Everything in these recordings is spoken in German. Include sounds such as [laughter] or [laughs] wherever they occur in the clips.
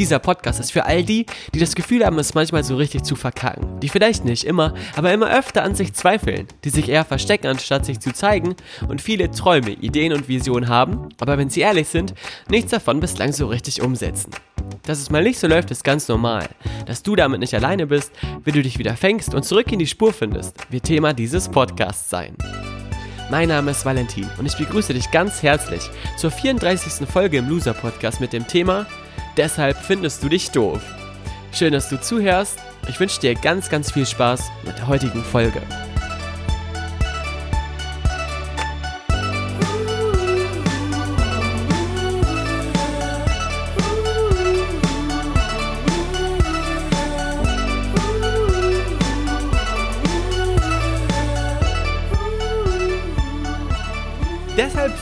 Dieser Podcast ist für all die, die das Gefühl haben, es manchmal so richtig zu verkacken, die vielleicht nicht immer, aber immer öfter an sich zweifeln, die sich eher verstecken, anstatt sich zu zeigen und viele Träume, Ideen und Visionen haben, aber wenn sie ehrlich sind, nichts davon bislang so richtig umsetzen. Dass es mal nicht so läuft, ist ganz normal. Dass du damit nicht alleine bist, wie du dich wieder fängst und zurück in die Spur findest, wird Thema dieses Podcasts sein. Mein Name ist Valentin und ich begrüße dich ganz herzlich zur 34. Folge im Loser Podcast mit dem Thema Deshalb findest du dich doof. Schön, dass du zuhörst. Ich wünsche dir ganz, ganz viel Spaß mit der heutigen Folge.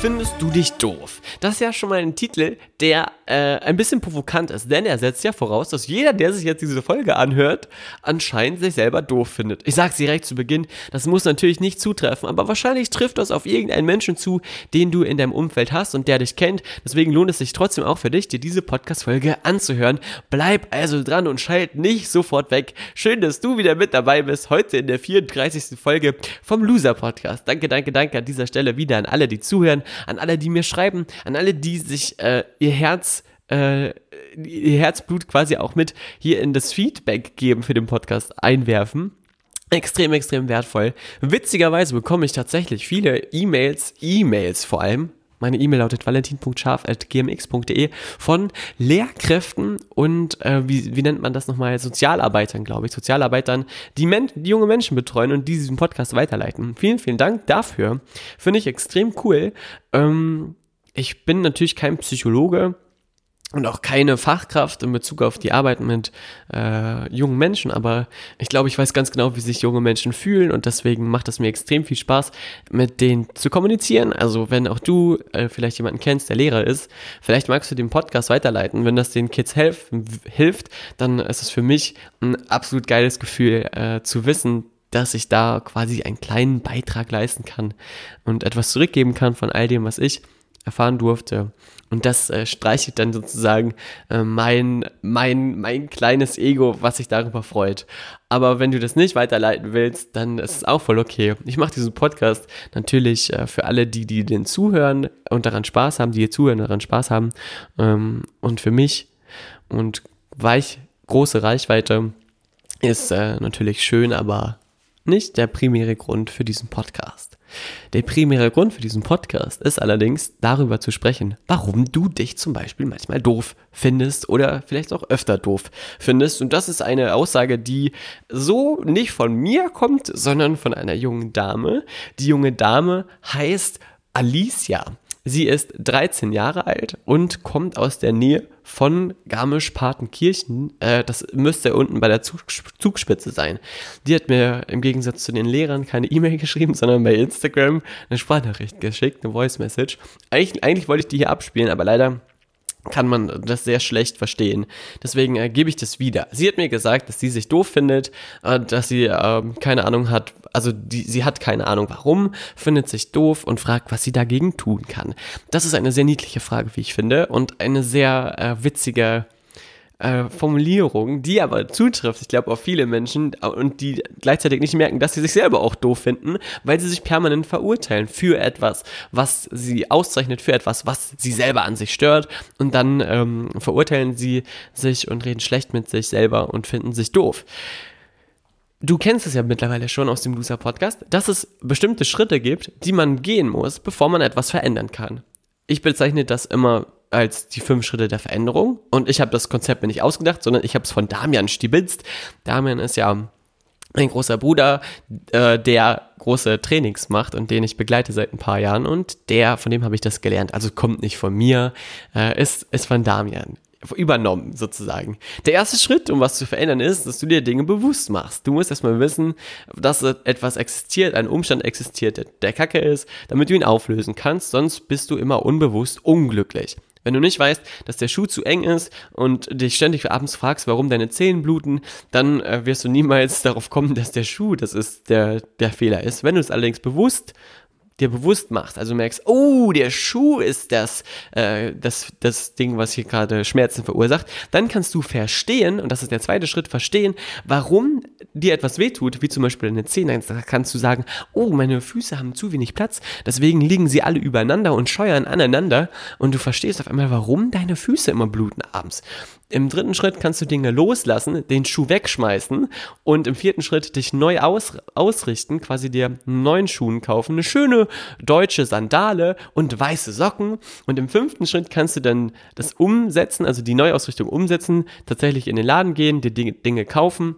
Findest du dich doof. Das ist ja schon mal ein Titel, der äh, ein bisschen provokant ist, denn er setzt ja voraus, dass jeder, der sich jetzt diese Folge anhört, anscheinend sich selber doof findet. Ich sag's direkt zu Beginn, das muss natürlich nicht zutreffen, aber wahrscheinlich trifft das auf irgendeinen Menschen zu, den du in deinem Umfeld hast und der dich kennt. Deswegen lohnt es sich trotzdem auch für dich, dir diese Podcast-Folge anzuhören. Bleib also dran und schalt nicht sofort weg. Schön, dass du wieder mit dabei bist, heute in der 34. Folge vom Loser Podcast. Danke, danke, danke an dieser Stelle wieder an alle, die zuhören, an alle, die mir schreiben, an alle, die sich äh, ihr Herz äh, ihr Herzblut quasi auch mit hier in das Feedback geben für den Podcast einwerfen. Extrem, extrem wertvoll. Witzigerweise bekomme ich tatsächlich viele E-Mails, E-Mails vor allem, meine E-Mail lautet valentin.scharf.gmx.de von Lehrkräften und äh, wie, wie nennt man das nochmal? Sozialarbeitern, glaube ich. Sozialarbeitern, die, Men die junge Menschen betreuen und die diesen Podcast weiterleiten. Vielen, vielen Dank dafür. Finde ich extrem cool. Ähm, ich bin natürlich kein Psychologe und auch keine Fachkraft in Bezug auf die Arbeit mit äh, jungen Menschen, aber ich glaube, ich weiß ganz genau, wie sich junge Menschen fühlen und deswegen macht es mir extrem viel Spaß, mit denen zu kommunizieren. Also wenn auch du äh, vielleicht jemanden kennst, der Lehrer ist, vielleicht magst du den Podcast weiterleiten. Wenn das den Kids helf, hilft, dann ist es für mich ein absolut geiles Gefühl äh, zu wissen, dass ich da quasi einen kleinen Beitrag leisten kann und etwas zurückgeben kann von all dem, was ich erfahren durfte. Und das äh, streichelt dann sozusagen äh, mein, mein, mein kleines Ego, was sich darüber freut. Aber wenn du das nicht weiterleiten willst, dann ist es auch voll okay. Ich mache diesen Podcast natürlich äh, für alle, die, die den zuhören und daran Spaß haben, die hier zuhören daran Spaß haben. Ähm, und für mich und weich, große Reichweite ist äh, natürlich schön, aber nicht der primäre Grund für diesen Podcast. Der primäre Grund für diesen Podcast ist allerdings darüber zu sprechen, warum du dich zum Beispiel manchmal doof findest oder vielleicht auch öfter doof findest. Und das ist eine Aussage, die so nicht von mir kommt, sondern von einer jungen Dame. Die junge Dame heißt Alicia. Sie ist 13 Jahre alt und kommt aus der Nähe von Garmisch-Partenkirchen. Äh, das müsste unten bei der Zug Zugspitze sein. Die hat mir im Gegensatz zu den Lehrern keine E-Mail [laughs] geschrieben, sondern bei Instagram eine Sprachnachricht geschickt, eine Voice Message. Eigentlich, eigentlich wollte ich die hier abspielen, aber leider kann man das sehr schlecht verstehen. Deswegen äh, gebe ich das wieder. Sie hat mir gesagt, dass sie sich doof findet, äh, dass sie äh, keine Ahnung hat, also die, sie hat keine Ahnung warum, findet sich doof und fragt, was sie dagegen tun kann. Das ist eine sehr niedliche Frage, wie ich finde, und eine sehr äh, witzige äh, Formulierung, die aber zutrifft, ich glaube, auf viele Menschen und die gleichzeitig nicht merken, dass sie sich selber auch doof finden, weil sie sich permanent verurteilen für etwas, was sie auszeichnet, für etwas, was sie selber an sich stört und dann ähm, verurteilen sie sich und reden schlecht mit sich selber und finden sich doof. Du kennst es ja mittlerweile schon aus dem Loser Podcast, dass es bestimmte Schritte gibt, die man gehen muss, bevor man etwas verändern kann. Ich bezeichne das immer als die fünf Schritte der Veränderung. Und ich habe das Konzept mir nicht ausgedacht, sondern ich habe es von Damian stibitzt. Damian ist ja mein großer Bruder, äh, der große Trainings macht und den ich begleite seit ein paar Jahren. Und der, von dem habe ich das gelernt. Also kommt nicht von mir, äh, ist, ist von Damian übernommen sozusagen. Der erste Schritt, um was zu verändern, ist, dass du dir Dinge bewusst machst. Du musst erstmal wissen, dass etwas existiert, ein Umstand existiert, der Kacke ist, damit du ihn auflösen kannst, sonst bist du immer unbewusst unglücklich. Wenn du nicht weißt, dass der Schuh zu eng ist und dich ständig abends fragst, warum deine Zehen bluten, dann äh, wirst du niemals [laughs] darauf kommen, dass der Schuh, das ist der, der Fehler ist. Wenn du es allerdings bewusst dir bewusst machst, also merkst, oh, der Schuh ist das, äh, das, das Ding, was hier gerade Schmerzen verursacht, dann kannst du verstehen, und das ist der zweite Schritt, verstehen, warum dir etwas wehtut, wie zum Beispiel deine Zähne. Da kannst du sagen, oh, meine Füße haben zu wenig Platz, deswegen liegen sie alle übereinander und scheuern aneinander und du verstehst auf einmal, warum deine Füße immer bluten abends. Im dritten Schritt kannst du Dinge loslassen, den Schuh wegschmeißen und im vierten Schritt dich neu aus, ausrichten, quasi dir neuen Schuhen kaufen, eine schöne deutsche Sandale und weiße Socken. Und im fünften Schritt kannst du dann das umsetzen, also die Neuausrichtung umsetzen, tatsächlich in den Laden gehen, dir Dinge, kaufen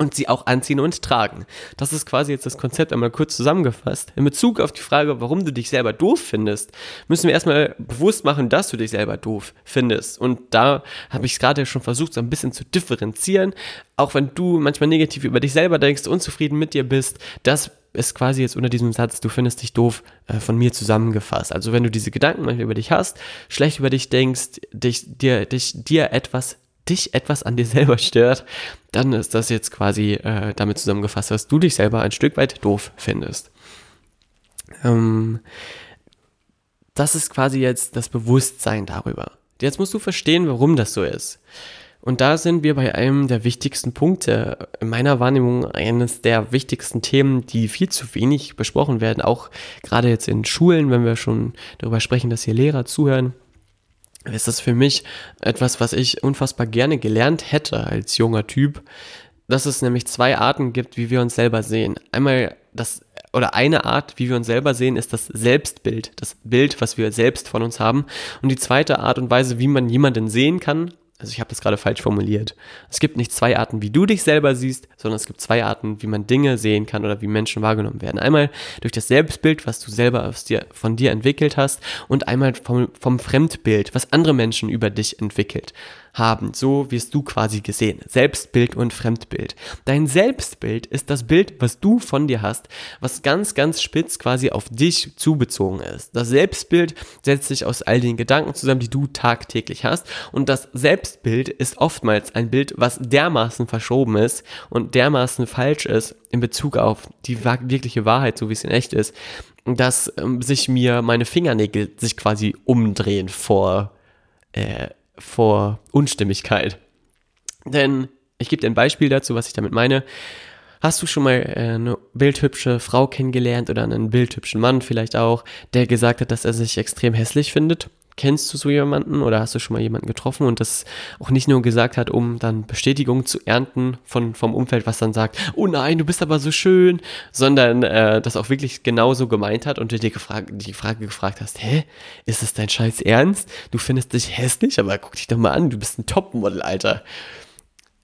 und sie auch anziehen und tragen. Das ist quasi jetzt das Konzept einmal kurz zusammengefasst. In Bezug auf die Frage, warum du dich selber doof findest, müssen wir erstmal bewusst machen, dass du dich selber doof findest. Und da habe ich es gerade schon versucht, so ein bisschen zu differenzieren. Auch wenn du manchmal negativ über dich selber denkst, unzufrieden mit dir bist, das ist quasi jetzt unter diesem Satz, du findest dich doof, äh, von mir zusammengefasst. Also wenn du diese Gedanken manchmal über dich hast, schlecht über dich denkst, dich, dir, dich, dir etwas dich etwas an dir [laughs] selber stört, dann ist das jetzt quasi äh, damit zusammengefasst, dass du dich selber ein Stück weit doof findest. Ähm, das ist quasi jetzt das Bewusstsein darüber. Jetzt musst du verstehen, warum das so ist. Und da sind wir bei einem der wichtigsten Punkte, in meiner Wahrnehmung eines der wichtigsten Themen, die viel zu wenig besprochen werden, auch gerade jetzt in Schulen, wenn wir schon darüber sprechen, dass hier Lehrer zuhören ist das für mich etwas, was ich unfassbar gerne gelernt hätte als junger Typ, dass es nämlich zwei Arten gibt, wie wir uns selber sehen. Einmal das oder eine Art, wie wir uns selber sehen, ist das Selbstbild, das Bild, was wir selbst von uns haben. Und die zweite Art und Weise, wie man jemanden sehen kann, also ich habe das gerade falsch formuliert. Es gibt nicht zwei Arten, wie du dich selber siehst, sondern es gibt zwei Arten, wie man Dinge sehen kann oder wie Menschen wahrgenommen werden. Einmal durch das Selbstbild, was du selber dir, von dir entwickelt hast und einmal vom, vom Fremdbild, was andere Menschen über dich entwickelt haben. So wirst du quasi gesehen. Selbstbild und Fremdbild. Dein Selbstbild ist das Bild, was du von dir hast, was ganz, ganz spitz quasi auf dich zubezogen ist. Das Selbstbild setzt sich aus all den Gedanken zusammen, die du tagtäglich hast. Und das Selbstbild ist oftmals ein Bild, was dermaßen verschoben ist und dermaßen falsch ist in Bezug auf die wirkliche Wahrheit, so wie es in echt ist, dass ähm, sich mir meine Fingernägel sich quasi umdrehen vor äh, vor Unstimmigkeit. Denn ich gebe dir ein Beispiel dazu, was ich damit meine. Hast du schon mal äh, eine bildhübsche Frau kennengelernt oder einen bildhübschen Mann vielleicht auch, der gesagt hat, dass er sich extrem hässlich findet? Kennst du so jemanden oder hast du schon mal jemanden getroffen und das auch nicht nur gesagt hat, um dann Bestätigung zu ernten von, vom Umfeld, was dann sagt, oh nein, du bist aber so schön, sondern äh, das auch wirklich genauso gemeint hat und du dir gefragt, die Frage gefragt hast, hä, ist das dein Scheiß Ernst? Du findest dich hässlich, aber guck dich doch mal an, du bist ein Topmodel, Alter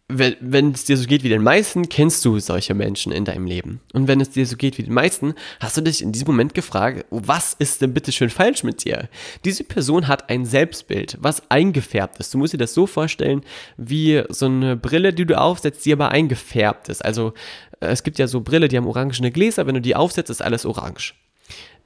wenn, es dir so geht wie den meisten, kennst du solche Menschen in deinem Leben. Und wenn es dir so geht wie den meisten, hast du dich in diesem Moment gefragt, was ist denn bitte schön falsch mit dir? Diese Person hat ein Selbstbild, was eingefärbt ist. Du musst dir das so vorstellen, wie so eine Brille, die du aufsetzt, die aber eingefärbt ist. Also äh, es gibt ja so Brille, die haben orangene Gläser, wenn du die aufsetzt, ist alles orange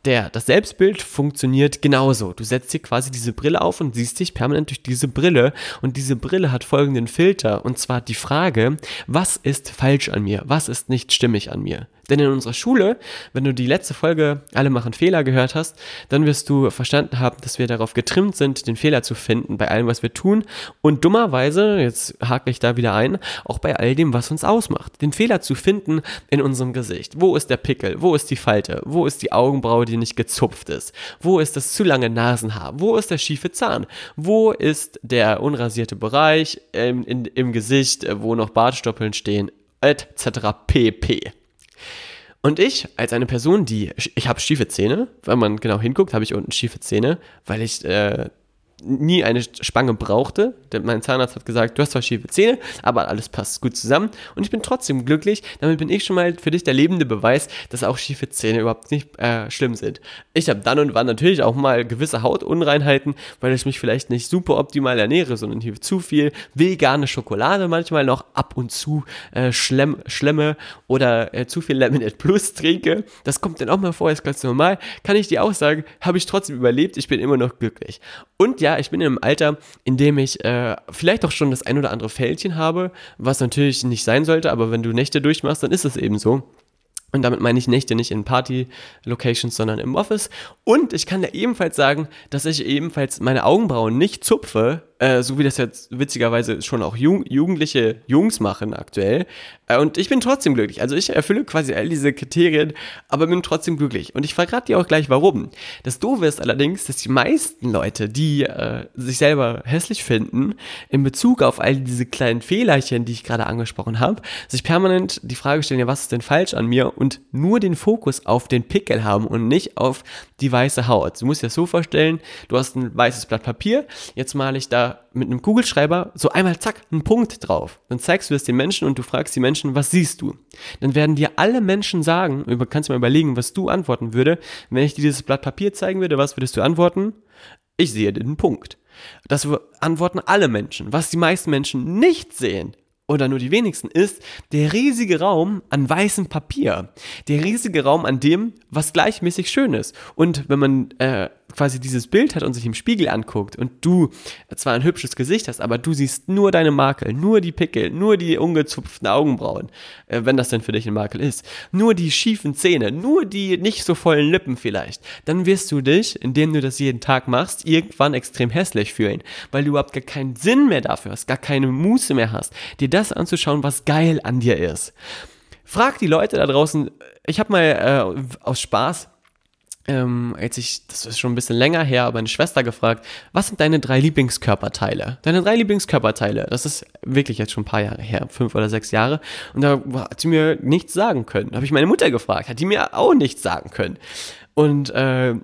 der, das Selbstbild funktioniert genauso. Du setzt dir quasi diese Brille auf und siehst dich permanent durch diese Brille. Und diese Brille hat folgenden Filter. Und zwar die Frage, was ist falsch an mir? Was ist nicht stimmig an mir? Denn in unserer Schule, wenn du die letzte Folge Alle machen Fehler gehört hast, dann wirst du verstanden haben, dass wir darauf getrimmt sind, den Fehler zu finden bei allem, was wir tun. Und dummerweise, jetzt hake ich da wieder ein, auch bei all dem, was uns ausmacht. Den Fehler zu finden in unserem Gesicht. Wo ist der Pickel? Wo ist die Falte? Wo ist die Augenbraue, die nicht gezupft ist? Wo ist das zu lange Nasenhaar? Wo ist der schiefe Zahn? Wo ist der unrasierte Bereich im, in, im Gesicht, wo noch Bartstoppeln stehen? Etc. pp. Und ich, als eine Person, die, ich habe schiefe Zähne, wenn man genau hinguckt, habe ich unten schiefe Zähne, weil ich äh, nie eine Spange brauchte. Denn mein Zahnarzt hat gesagt, du hast zwar schiefe Zähne, aber alles passt gut zusammen. Und ich bin trotzdem glücklich. Damit bin ich schon mal für dich der lebende Beweis, dass auch schiefe Zähne überhaupt nicht äh, schlimm sind. Ich habe dann und wann natürlich auch mal gewisse Hautunreinheiten, weil ich mich vielleicht nicht super optimal ernähre, sondern hier zu viel vegane Schokolade manchmal noch ab und zu äh, schlemm, schlemme oder äh, zu viel Laminate Plus trinke. Das kommt dann auch mal vor, ist ganz normal. Kann ich dir auch sagen, habe ich trotzdem überlebt. Ich bin immer noch glücklich. Und ja, ja, ich bin in einem Alter, in dem ich äh, vielleicht auch schon das ein oder andere Fältchen habe, was natürlich nicht sein sollte, aber wenn du Nächte durchmachst, dann ist es eben so. Und damit meine ich Nächte nicht in Party-Locations, sondern im Office. Und ich kann dir ebenfalls sagen, dass ich ebenfalls meine Augenbrauen nicht zupfe, äh, so wie das jetzt witzigerweise schon auch Jung jugendliche Jungs machen aktuell. Äh, und ich bin trotzdem glücklich. Also ich erfülle quasi all diese Kriterien, aber bin trotzdem glücklich. Und ich verrate dir auch gleich warum. Das Doofe ist allerdings, dass die meisten Leute, die äh, sich selber hässlich finden, in Bezug auf all diese kleinen Fehlerchen, die ich gerade angesprochen habe, sich permanent die Frage stellen, ja, was ist denn falsch an mir? Und nur den Fokus auf den Pickel haben und nicht auf die weiße Haut. Du musst dir das so vorstellen, du hast ein weißes Blatt Papier, jetzt male ich da mit einem Kugelschreiber so einmal zack, einen Punkt drauf. Dann zeigst du es den Menschen und du fragst die Menschen, was siehst du? Dann werden dir alle Menschen sagen, über, kannst du mal überlegen, was du antworten würde, wenn ich dir dieses Blatt Papier zeigen würde, was würdest du antworten? Ich sehe den Punkt. Das antworten alle Menschen. Was die meisten Menschen nicht sehen, oder nur die wenigsten, ist der riesige Raum an weißem Papier. Der riesige Raum an dem, was gleichmäßig schön ist. Und wenn man äh, quasi dieses Bild hat und sich im Spiegel anguckt und du zwar ein hübsches Gesicht hast, aber du siehst nur deine Makel, nur die Pickel, nur die ungezupften Augenbrauen, äh, wenn das denn für dich ein Makel ist, nur die schiefen Zähne, nur die nicht so vollen Lippen vielleicht, dann wirst du dich, indem du das jeden Tag machst, irgendwann extrem hässlich fühlen, weil du überhaupt gar keinen Sinn mehr dafür hast, gar keine Muße mehr hast, dir das anzuschauen, was geil an dir ist. Frag die Leute da draußen, ich habe mal äh, aus Spaß ähm, als ich, das ist schon ein bisschen länger her, aber Schwester gefragt, was sind deine drei Lieblingskörperteile? Deine drei Lieblingskörperteile, das ist wirklich jetzt schon ein paar Jahre her, fünf oder sechs Jahre. Und da hat sie mir nichts sagen können. Da habe ich meine Mutter gefragt, hat die mir auch nichts sagen können. Und äh,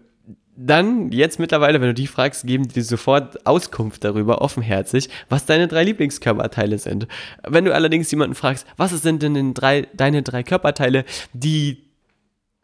dann, jetzt mittlerweile, wenn du die fragst, geben die sofort Auskunft darüber, offenherzig, was deine drei Lieblingskörperteile sind. Wenn du allerdings jemanden fragst, was sind denn drei, deine drei Körperteile, die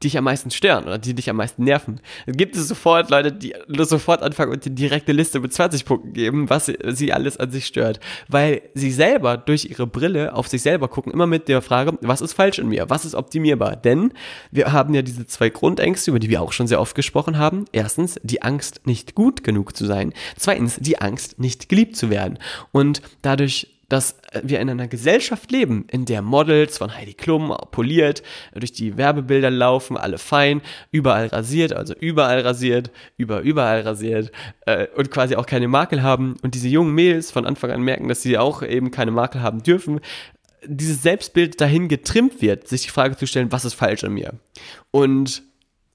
dich am meisten stören oder die dich am meisten nerven. Dann gibt es sofort Leute, die sofort anfangen und die direkte Liste mit 20 Punkten geben, was sie, sie alles an sich stört. Weil sie selber durch ihre Brille auf sich selber gucken, immer mit der Frage, was ist falsch in mir? Was ist optimierbar? Denn wir haben ja diese zwei Grundängste, über die wir auch schon sehr oft gesprochen haben. Erstens, die Angst, nicht gut genug zu sein. Zweitens, die Angst, nicht geliebt zu werden. Und dadurch dass wir in einer Gesellschaft leben, in der Models von Heidi Klum poliert, durch die Werbebilder laufen, alle fein, überall rasiert, also überall rasiert, über überall rasiert äh, und quasi auch keine Makel haben und diese jungen Mädels von Anfang an merken, dass sie auch eben keine Makel haben dürfen, dieses Selbstbild dahin getrimmt wird, sich die Frage zu stellen, was ist falsch an mir? Und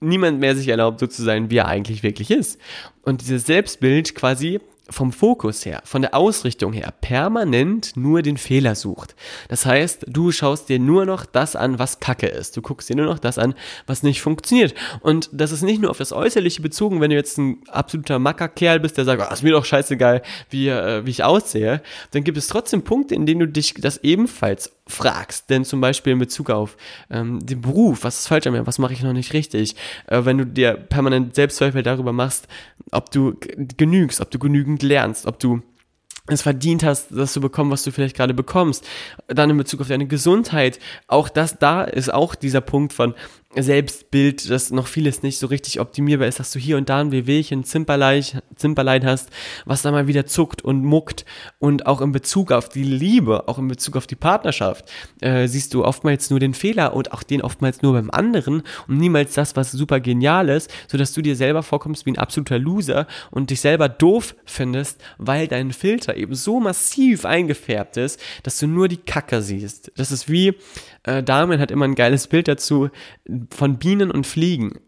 niemand mehr sich erlaubt, so zu sein, wie er eigentlich wirklich ist. Und dieses Selbstbild quasi vom Fokus her, von der Ausrichtung her permanent nur den Fehler sucht. Das heißt, du schaust dir nur noch das an, was Kacke ist. Du guckst dir nur noch das an, was nicht funktioniert. Und das ist nicht nur auf das Äußerliche bezogen, wenn du jetzt ein absoluter Mackerkerl bist, der sagt, oh, ist mir doch scheißegal, wie, äh, wie ich aussehe, dann gibt es trotzdem Punkte, in denen du dich das ebenfalls fragst. Denn zum Beispiel in Bezug auf ähm, den Beruf, was ist falsch an mir, was mache ich noch nicht richtig? Äh, wenn du dir permanent Selbstzweifel darüber machst, ob du genügst, ob du genügend lernst, ob du es verdient hast, das zu bekommen, was du vielleicht gerade bekommst. Dann in Bezug auf deine Gesundheit, auch das da ist auch dieser Punkt von, Selbstbild, dass noch vieles nicht so richtig optimierbar ist, dass du hier und da ein Wehwehchen, Zimperlein, hast, was da mal wieder zuckt und muckt und auch in Bezug auf die Liebe, auch in Bezug auf die Partnerschaft, äh, siehst du oftmals nur den Fehler und auch den oftmals nur beim anderen und niemals das, was super genial ist, sodass du dir selber vorkommst wie ein absoluter Loser und dich selber doof findest, weil dein Filter eben so massiv eingefärbt ist, dass du nur die Kacke siehst. Das ist wie, äh, Damian hat immer ein geiles Bild dazu von Bienen und Fliegen.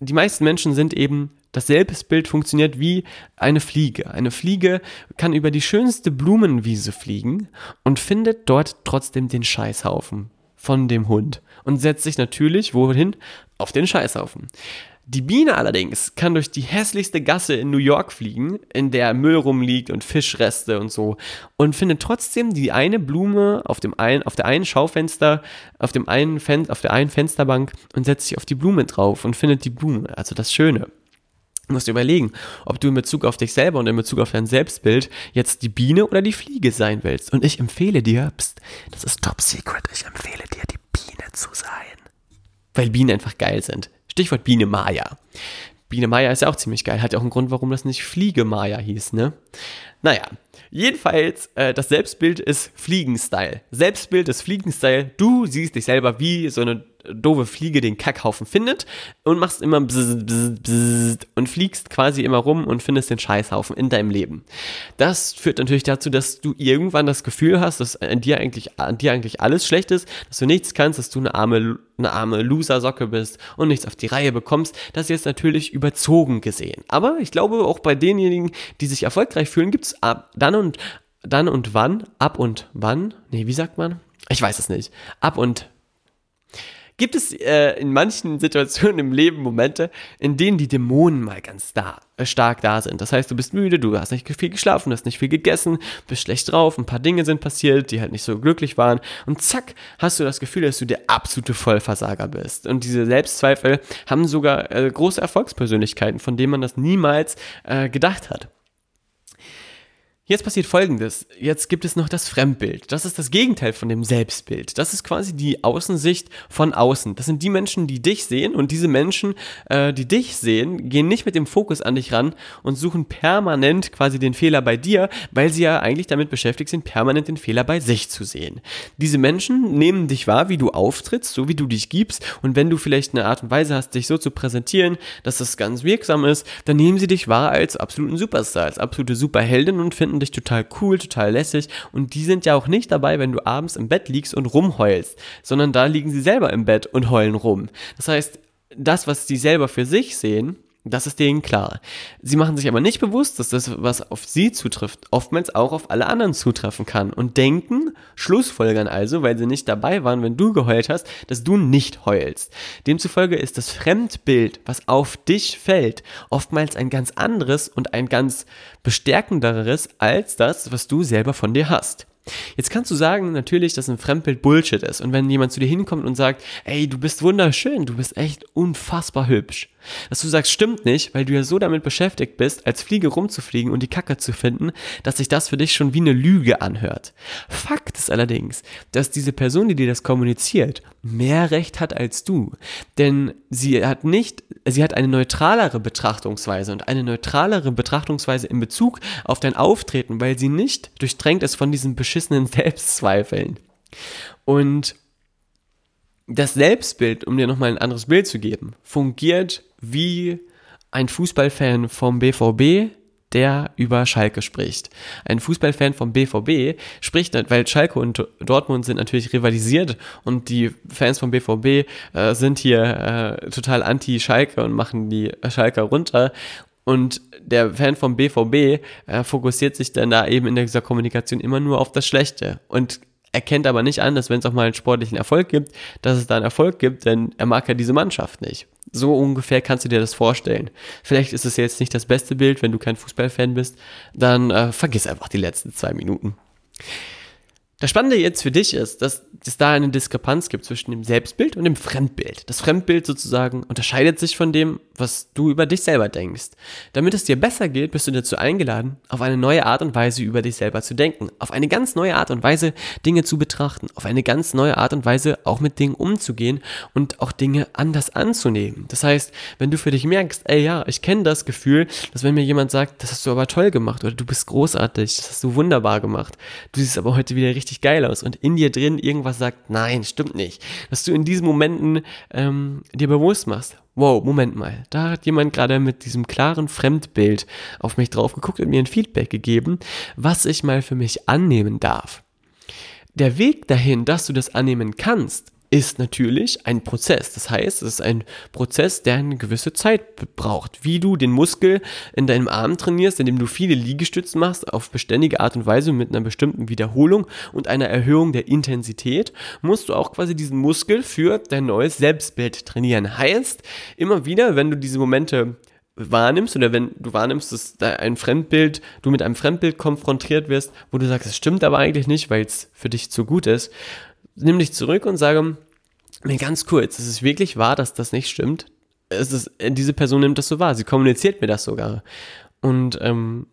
Die meisten Menschen sind eben dasselbe Bild funktioniert wie eine Fliege. Eine Fliege kann über die schönste Blumenwiese fliegen und findet dort trotzdem den Scheißhaufen von dem Hund und setzt sich natürlich wohin? Auf den Scheißhaufen. Die Biene allerdings kann durch die hässlichste Gasse in New York fliegen, in der Müll rumliegt und Fischreste und so, und findet trotzdem die eine Blume auf dem einen, auf der einen Schaufenster, auf dem einen Fen auf der einen Fensterbank und setzt sich auf die Blume drauf und findet die Blume, also das Schöne. Du musst überlegen, ob du in Bezug auf dich selber und in Bezug auf dein Selbstbild jetzt die Biene oder die Fliege sein willst. Und ich empfehle dir, pst, das ist top secret, ich empfehle dir, die Biene zu sein. Weil Bienen einfach geil sind. Stichwort Biene Maya. Biene Maya ist ja auch ziemlich geil. Hat ja auch einen Grund, warum das nicht Fliege Maya hieß, ne? Naja, jedenfalls, äh, das Selbstbild ist Fliegenstyle. Selbstbild ist Fliegenstyle. Du siehst dich selber wie so eine doofe Fliege den Kackhaufen findet und machst immer bzz, bzz, bzz und fliegst quasi immer rum und findest den Scheißhaufen in deinem Leben. Das führt natürlich dazu, dass du irgendwann das Gefühl hast, dass an dir eigentlich, an dir eigentlich alles schlecht ist, dass du nichts kannst, dass du eine arme, eine arme Loser-Socke bist und nichts auf die Reihe bekommst. Das ist jetzt natürlich überzogen gesehen. Aber ich glaube, auch bei denjenigen, die sich erfolgreich fühlen, gibt es dann und dann und wann, ab und wann, nee, wie sagt man? Ich weiß es nicht. Ab und gibt es äh, in manchen Situationen im Leben Momente, in denen die Dämonen mal ganz da, äh, stark da sind. Das heißt, du bist müde, du hast nicht viel geschlafen, du hast nicht viel gegessen, bist schlecht drauf, ein paar Dinge sind passiert, die halt nicht so glücklich waren und zack, hast du das Gefühl, dass du der absolute Vollversager bist. Und diese Selbstzweifel haben sogar äh, große Erfolgspersönlichkeiten, von denen man das niemals äh, gedacht hat. Jetzt passiert Folgendes. Jetzt gibt es noch das Fremdbild. Das ist das Gegenteil von dem Selbstbild. Das ist quasi die Außensicht von außen. Das sind die Menschen, die dich sehen und diese Menschen, äh, die dich sehen, gehen nicht mit dem Fokus an dich ran und suchen permanent quasi den Fehler bei dir, weil sie ja eigentlich damit beschäftigt sind, permanent den Fehler bei sich zu sehen. Diese Menschen nehmen dich wahr, wie du auftrittst, so wie du dich gibst und wenn du vielleicht eine Art und Weise hast, dich so zu präsentieren, dass das ganz wirksam ist, dann nehmen sie dich wahr als absoluten Superstar, als absolute Superheldin und finden finden dich total cool, total lässig und die sind ja auch nicht dabei, wenn du abends im Bett liegst und rumheulst, sondern da liegen sie selber im Bett und heulen rum. Das heißt, das, was sie selber für sich sehen, das ist denen klar. Sie machen sich aber nicht bewusst, dass das, was auf sie zutrifft, oftmals auch auf alle anderen zutreffen kann und denken, schlussfolgern also, weil sie nicht dabei waren, wenn du geheult hast, dass du nicht heulst. Demzufolge ist das Fremdbild, was auf dich fällt, oftmals ein ganz anderes und ein ganz bestärkenderes als das, was du selber von dir hast. Jetzt kannst du sagen, natürlich, dass ein Fremdbild Bullshit ist. Und wenn jemand zu dir hinkommt und sagt, ey, du bist wunderschön, du bist echt unfassbar hübsch, dass du sagst, stimmt nicht, weil du ja so damit beschäftigt bist, als Fliege rumzufliegen und die Kacke zu finden, dass sich das für dich schon wie eine Lüge anhört. Fakt ist allerdings, dass diese Person, die dir das kommuniziert, mehr Recht hat als du. Denn sie hat nicht, sie hat eine neutralere Betrachtungsweise und eine neutralere Betrachtungsweise in Bezug auf dein Auftreten, weil sie nicht durchdrängt ist von diesen beschissenen [laughs] Selbstzweifeln. Und das Selbstbild, um dir nochmal ein anderes Bild zu geben, fungiert wie ein Fußballfan vom BVB, der über Schalke spricht. Ein Fußballfan vom BVB spricht, weil Schalke und Dortmund sind natürlich rivalisiert und die Fans vom BVB äh, sind hier äh, total anti-Schalke und machen die Schalke runter. Und der Fan vom BVB äh, fokussiert sich dann da eben in dieser Kommunikation immer nur auf das Schlechte und erkennt aber nicht an, dass wenn es auch mal einen sportlichen Erfolg gibt, dass es da einen Erfolg gibt, denn er mag ja diese Mannschaft nicht. So ungefähr kannst du dir das vorstellen. Vielleicht ist es jetzt nicht das beste Bild, wenn du kein Fußballfan bist, dann äh, vergiss einfach die letzten zwei Minuten. Das Spannende jetzt für dich ist, dass es da eine Diskrepanz gibt zwischen dem Selbstbild und dem Fremdbild. Das Fremdbild sozusagen unterscheidet sich von dem, was du über dich selber denkst. Damit es dir besser geht, bist du dazu eingeladen, auf eine neue Art und Weise über dich selber zu denken, auf eine ganz neue Art und Weise Dinge zu betrachten, auf eine ganz neue Art und Weise auch mit Dingen umzugehen und auch Dinge anders anzunehmen. Das heißt, wenn du für dich merkst, ey ja, ich kenne das Gefühl, dass wenn mir jemand sagt, das hast du aber toll gemacht oder du bist großartig, das hast du wunderbar gemacht, du siehst aber heute wieder richtig geil aus und in dir drin irgendwas sagt, nein, stimmt nicht, dass du in diesen Momenten ähm, dir bewusst machst, wow, Moment mal, da hat jemand gerade mit diesem klaren Fremdbild auf mich drauf geguckt und mir ein Feedback gegeben, was ich mal für mich annehmen darf. Der Weg dahin, dass du das annehmen kannst, ist natürlich ein Prozess. Das heißt, es ist ein Prozess, der eine gewisse Zeit braucht. Wie du den Muskel in deinem Arm trainierst, indem du viele Liegestützen machst, auf beständige Art und Weise mit einer bestimmten Wiederholung und einer Erhöhung der Intensität, musst du auch quasi diesen Muskel für dein neues Selbstbild trainieren. Heißt, immer wieder, wenn du diese Momente wahrnimmst oder wenn du wahrnimmst, dass da ein Fremdbild, du mit einem Fremdbild konfrontiert wirst, wo du sagst, es stimmt aber eigentlich nicht, weil es für dich zu gut ist, nimm dich zurück und sage mir ganz kurz, es ist wirklich wahr, dass das nicht stimmt. Es diese Person nimmt das so wahr, sie kommuniziert mir das sogar. Und ähm,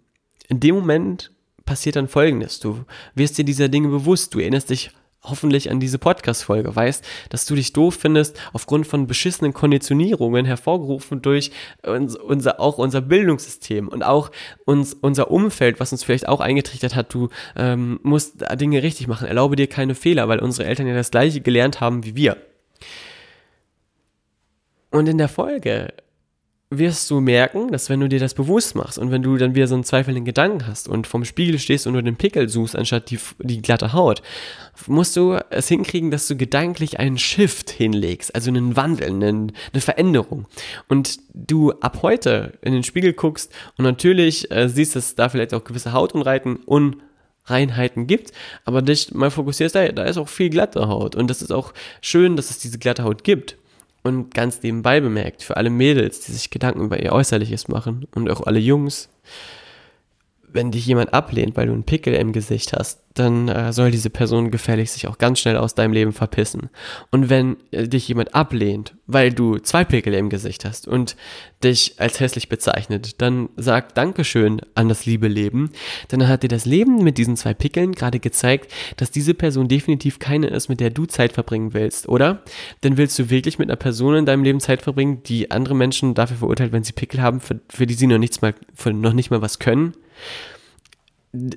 in dem Moment passiert dann Folgendes, du wirst dir dieser Dinge bewusst, du erinnerst dich hoffentlich an diese Podcast-Folge, weißt, dass du dich doof findest aufgrund von beschissenen Konditionierungen, hervorgerufen durch uns, unser, auch unser Bildungssystem und auch uns, unser Umfeld, was uns vielleicht auch eingetrichtert hat, du ähm, musst Dinge richtig machen, erlaube dir keine Fehler, weil unsere Eltern ja das gleiche gelernt haben wie wir. Und in der Folge wirst du merken, dass wenn du dir das bewusst machst und wenn du dann wieder so einen zweifelnden Gedanken hast und vom Spiegel stehst und nur den Pickel suchst, anstatt die, die glatte Haut, musst du es hinkriegen, dass du gedanklich einen Shift hinlegst, also einen Wandel, einen, eine Veränderung. Und du ab heute in den Spiegel guckst und natürlich äh, siehst, dass da vielleicht auch gewisse Hautunreiten und Reinheiten gibt, aber dich mal fokussierst, da, da ist auch viel glatte Haut und das ist auch schön, dass es diese glatte Haut gibt. Und ganz nebenbei bemerkt, für alle Mädels, die sich Gedanken über ihr Äußerliches machen und auch alle Jungs, wenn dich jemand ablehnt, weil du einen Pickel im Gesicht hast, dann äh, soll diese Person gefällig sich auch ganz schnell aus deinem Leben verpissen. Und wenn äh, dich jemand ablehnt, weil du zwei Pickel im Gesicht hast und dich als hässlich bezeichnet, dann sag Dankeschön an das liebe Leben. Dann hat dir das Leben mit diesen zwei Pickeln gerade gezeigt, dass diese Person definitiv keine ist, mit der du Zeit verbringen willst, oder? Denn willst du wirklich mit einer Person in deinem Leben Zeit verbringen, die andere Menschen dafür verurteilt, wenn sie Pickel haben, für, für die sie noch nichts mal, noch nicht mal was können?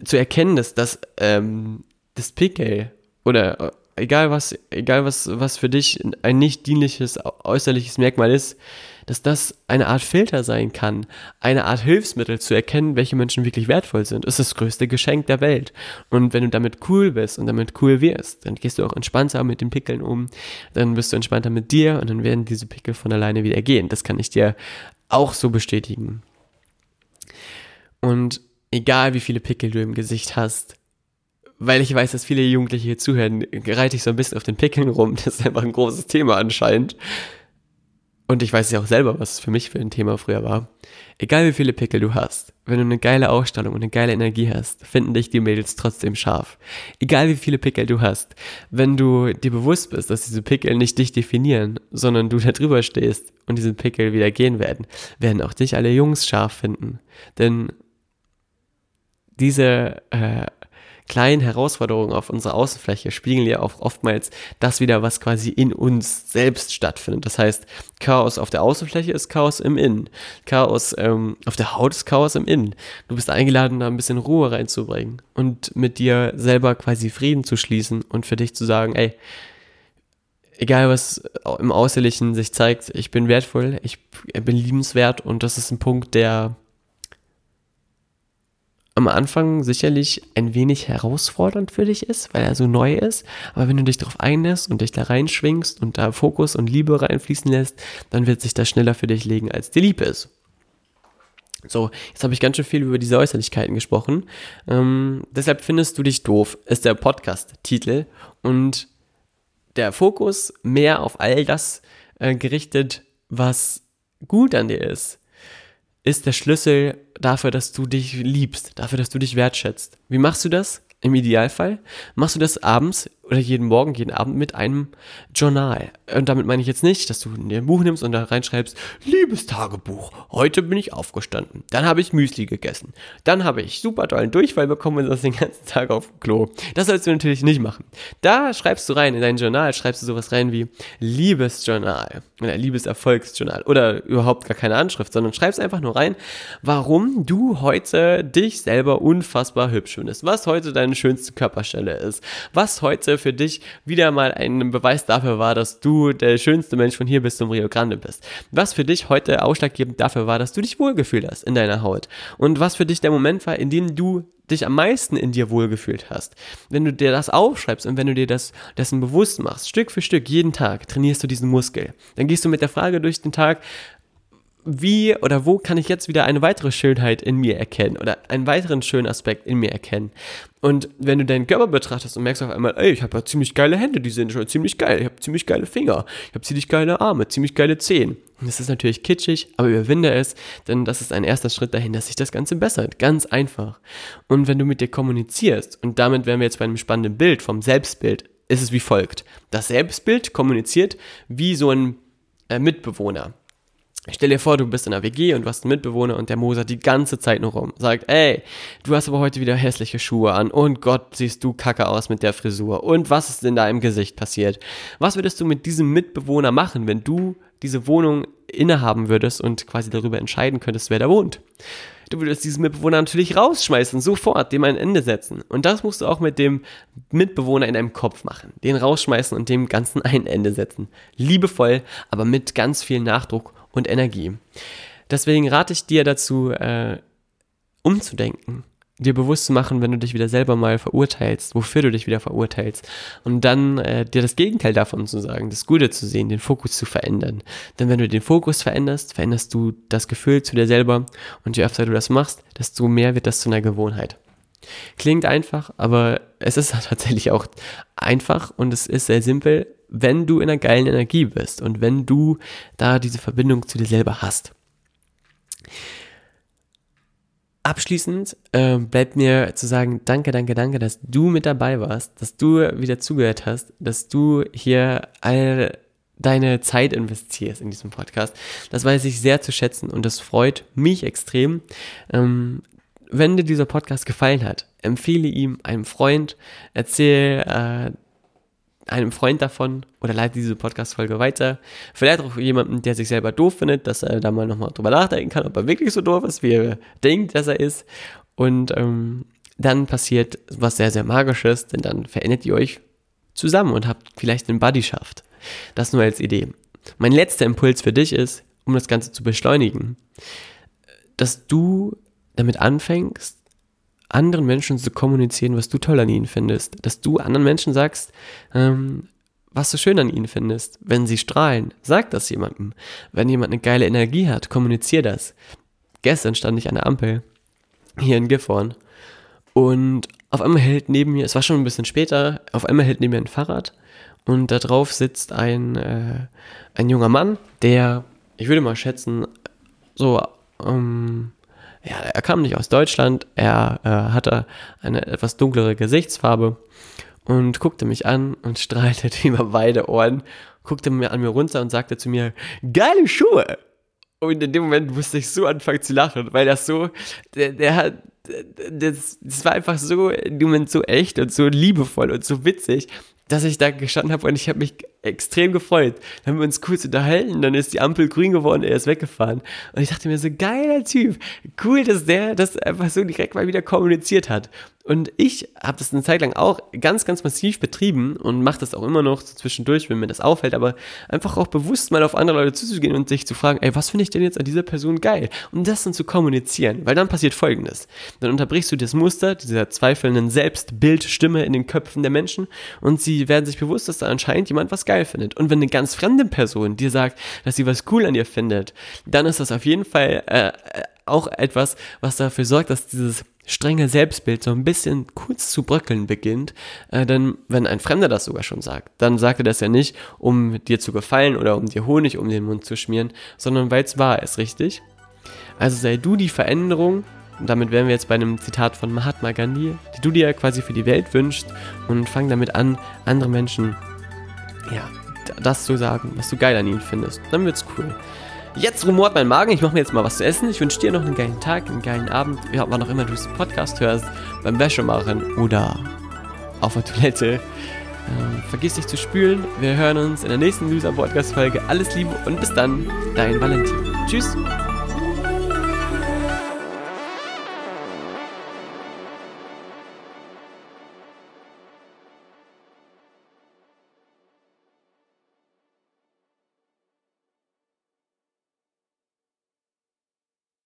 Zu erkennen, dass das, ähm, das Pickel oder äh, egal was, egal was, was für dich ein nicht dienliches äußerliches Merkmal ist, dass das eine Art Filter sein kann, eine Art Hilfsmittel zu erkennen, welche Menschen wirklich wertvoll sind, ist das größte Geschenk der Welt. Und wenn du damit cool bist und damit cool wirst, dann gehst du auch entspannter mit den Pickeln um, dann bist du entspannter mit dir und dann werden diese Pickel von alleine wieder gehen. Das kann ich dir auch so bestätigen. Und egal wie viele Pickel du im Gesicht hast, weil ich weiß, dass viele Jugendliche hier zuhören, reite ich so ein bisschen auf den Pickeln rum. [laughs] Das ist einfach ein großes Thema anscheinend. Und ich weiß ja auch selber, was es für mich für ein Thema früher war. Egal wie viele Pickel du hast, wenn du eine geile Ausstellung und eine geile Energie hast, finden dich die Mädels trotzdem scharf. Egal wie viele Pickel du hast, wenn du dir bewusst bist, dass diese Pickel nicht dich definieren, sondern du da drüber stehst und diese Pickel wieder gehen werden, werden auch dich alle Jungs scharf finden. Denn diese äh, kleinen Herausforderungen auf unserer Außenfläche spiegeln ja auch oftmals das wieder, was quasi in uns selbst stattfindet. Das heißt, Chaos auf der Außenfläche ist Chaos im Innen. Chaos ähm, auf der Haut ist Chaos im Innen. Du bist eingeladen, da ein bisschen Ruhe reinzubringen und mit dir selber quasi Frieden zu schließen und für dich zu sagen, ey, egal was im Äußerlichen sich zeigt, ich bin wertvoll, ich bin liebenswert und das ist ein Punkt, der am Anfang sicherlich ein wenig herausfordernd für dich ist, weil er so neu ist. Aber wenn du dich darauf einlässt und dich da reinschwingst und da Fokus und Liebe reinfließen lässt, dann wird sich das schneller für dich legen, als dir lieb ist. So, jetzt habe ich ganz schön viel über diese Äußerlichkeiten gesprochen. Ähm, deshalb findest du dich doof, ist der Podcast-Titel. Und der Fokus mehr auf all das äh, gerichtet, was gut an dir ist ist der Schlüssel dafür, dass du dich liebst, dafür, dass du dich wertschätzt. Wie machst du das? Im Idealfall machst du das abends oder jeden Morgen, jeden Abend mit einem Journal. Und damit meine ich jetzt nicht, dass du ein Buch nimmst und da reinschreibst, liebes Tagebuch, heute bin ich aufgestanden. Dann habe ich Müsli gegessen. Dann habe ich super tollen Durchfall bekommen und das den ganzen Tag auf dem Klo. Das sollst du natürlich nicht machen. Da schreibst du rein, in dein Journal schreibst du sowas rein wie Liebesjournal oder Liebeserfolgsjournal oder überhaupt gar keine Anschrift, sondern schreibst einfach nur rein, warum du heute dich selber unfassbar hübsch findest. Was heute deine schönste Körperstelle ist. Was heute für dich wieder mal ein Beweis dafür war, dass du der schönste Mensch von hier bis zum Rio Grande bist. Was für dich heute ausschlaggebend dafür war, dass du dich wohlgefühlt hast in deiner Haut. Und was für dich der Moment war, in dem du dich am meisten in dir wohlgefühlt hast. Wenn du dir das aufschreibst und wenn du dir das dessen bewusst machst, Stück für Stück, jeden Tag trainierst du diesen Muskel. Dann gehst du mit der Frage durch den Tag, wie oder wo kann ich jetzt wieder eine weitere Schönheit in mir erkennen oder einen weiteren schönen Aspekt in mir erkennen. Und wenn du deinen Körper betrachtest und merkst auf einmal, ey, ich habe ja ziemlich geile Hände, die sind schon ziemlich geil, ich habe ziemlich geile Finger, ich habe ziemlich geile Arme, ziemlich geile Zehen. das ist natürlich kitschig, aber überwinde es, denn das ist ein erster Schritt dahin, dass sich das Ganze bessert. Ganz einfach. Und wenn du mit dir kommunizierst, und damit wären wir jetzt bei einem spannenden Bild vom Selbstbild, ist es wie folgt. Das Selbstbild kommuniziert wie so ein äh, Mitbewohner. Stell dir vor, du bist in einer WG und du hast einen Mitbewohner und der mosert die ganze Zeit nur rum. Sagt, ey, du hast aber heute wieder hässliche Schuhe an und Gott, siehst du kacke aus mit der Frisur und was ist in deinem Gesicht passiert? Was würdest du mit diesem Mitbewohner machen, wenn du diese Wohnung innehaben würdest und quasi darüber entscheiden könntest, wer da wohnt? Du würdest diesen Mitbewohner natürlich rausschmeißen, sofort, dem ein Ende setzen. Und das musst du auch mit dem Mitbewohner in deinem Kopf machen. Den rausschmeißen und dem Ganzen ein Ende setzen. Liebevoll, aber mit ganz viel Nachdruck und Energie. Deswegen rate ich dir dazu, äh, umzudenken, dir bewusst zu machen, wenn du dich wieder selber mal verurteilst, wofür du dich wieder verurteilst. Und dann äh, dir das Gegenteil davon zu sagen, das Gute zu sehen, den Fokus zu verändern. Denn wenn du den Fokus veränderst, veränderst du das Gefühl zu dir selber. Und je öfter du das machst, desto mehr wird das zu einer Gewohnheit. Klingt einfach, aber es ist [laughs] tatsächlich auch einfach und es ist sehr simpel, wenn du in einer geilen Energie bist und wenn du da diese Verbindung zu dir selber hast. Abschließend äh, bleibt mir zu sagen, danke, danke, danke, dass du mit dabei warst, dass du wieder zugehört hast, dass du hier all deine Zeit investierst in diesem Podcast. Das weiß ich sehr zu schätzen und das freut mich extrem. Ähm, wenn dir dieser Podcast gefallen hat, empfehle ihm einem Freund, erzähl äh, einem Freund davon oder leite diese Podcast-Folge weiter. Vielleicht auch jemanden, der sich selber doof findet, dass er da mal nochmal drüber nachdenken kann, ob er wirklich so doof ist, wie er denkt, dass er ist. Und ähm, dann passiert was sehr, sehr Magisches, denn dann verändert ihr euch zusammen und habt vielleicht einen Buddyschaft. Das nur als Idee. Mein letzter Impuls für dich ist, um das Ganze zu beschleunigen, dass du damit anfängst, anderen Menschen zu kommunizieren, was du toll an ihnen findest. Dass du anderen Menschen sagst, ähm, was du schön an ihnen findest. Wenn sie strahlen, sag das jemandem. Wenn jemand eine geile Energie hat, kommunizier das. Gestern stand ich an der Ampel hier in Gifhorn und auf einmal hält neben mir, es war schon ein bisschen später, auf einmal hält neben mir ein Fahrrad und da drauf sitzt ein, äh, ein junger Mann, der, ich würde mal schätzen, so ähm, ja, er kam nicht aus Deutschland, er äh, hatte eine etwas dunklere Gesichtsfarbe und guckte mich an und [laughs] strahlte über beide Ohren, guckte mir an mir runter und sagte zu mir, geile Schuhe! Und in dem Moment musste ich so anfangen zu lachen, weil das so, der, der hat, das, das war einfach so, im Moment so echt und so liebevoll und so witzig, dass ich da gestanden habe und ich habe mich extrem gefreut. Dann haben wir uns kurz unterhalten, dann ist die Ampel grün geworden, er ist weggefahren. Und ich dachte mir so, geiler Typ, cool, dass der das einfach so direkt mal wieder kommuniziert hat. Und ich habe das eine Zeit lang auch ganz, ganz massiv betrieben und mache das auch immer noch so zwischendurch, wenn mir das auffällt, aber einfach auch bewusst mal auf andere Leute zuzugehen und sich zu fragen, ey, was finde ich denn jetzt an dieser Person geil? Und das dann zu kommunizieren, weil dann passiert Folgendes. Dann unterbrichst du das Muster dieser zweifelnden Selbstbildstimme in den Köpfen der Menschen und sie werden sich bewusst, dass da anscheinend jemand was geil findet. Und wenn eine ganz fremde Person dir sagt, dass sie was cool an dir findet, dann ist das auf jeden Fall äh, auch etwas, was dafür sorgt, dass dieses strenge Selbstbild so ein bisschen kurz zu bröckeln beginnt, äh, denn wenn ein Fremder das sogar schon sagt, dann sagt er das ja nicht, um dir zu gefallen oder um dir Honig um den Mund zu schmieren, sondern weil es wahr ist, richtig? Also sei du die Veränderung, und damit wären wir jetzt bei einem Zitat von Mahatma Gandhi, die du dir quasi für die Welt wünschst und fang damit an, andere Menschen, ja, das zu sagen, was du geil an ihnen findest. Dann wird's cool. Jetzt rumort mein Magen, ich mache mir jetzt mal was zu essen. Ich wünsche dir noch einen geilen Tag, einen geilen Abend, ja, wann auch immer du diesen Podcast hörst, beim Wäsche machen oder auf der Toilette. Ähm, vergiss nicht zu spülen. Wir hören uns in der nächsten Loser Podcast Folge. Alles Liebe und bis dann, dein Valentin. Tschüss.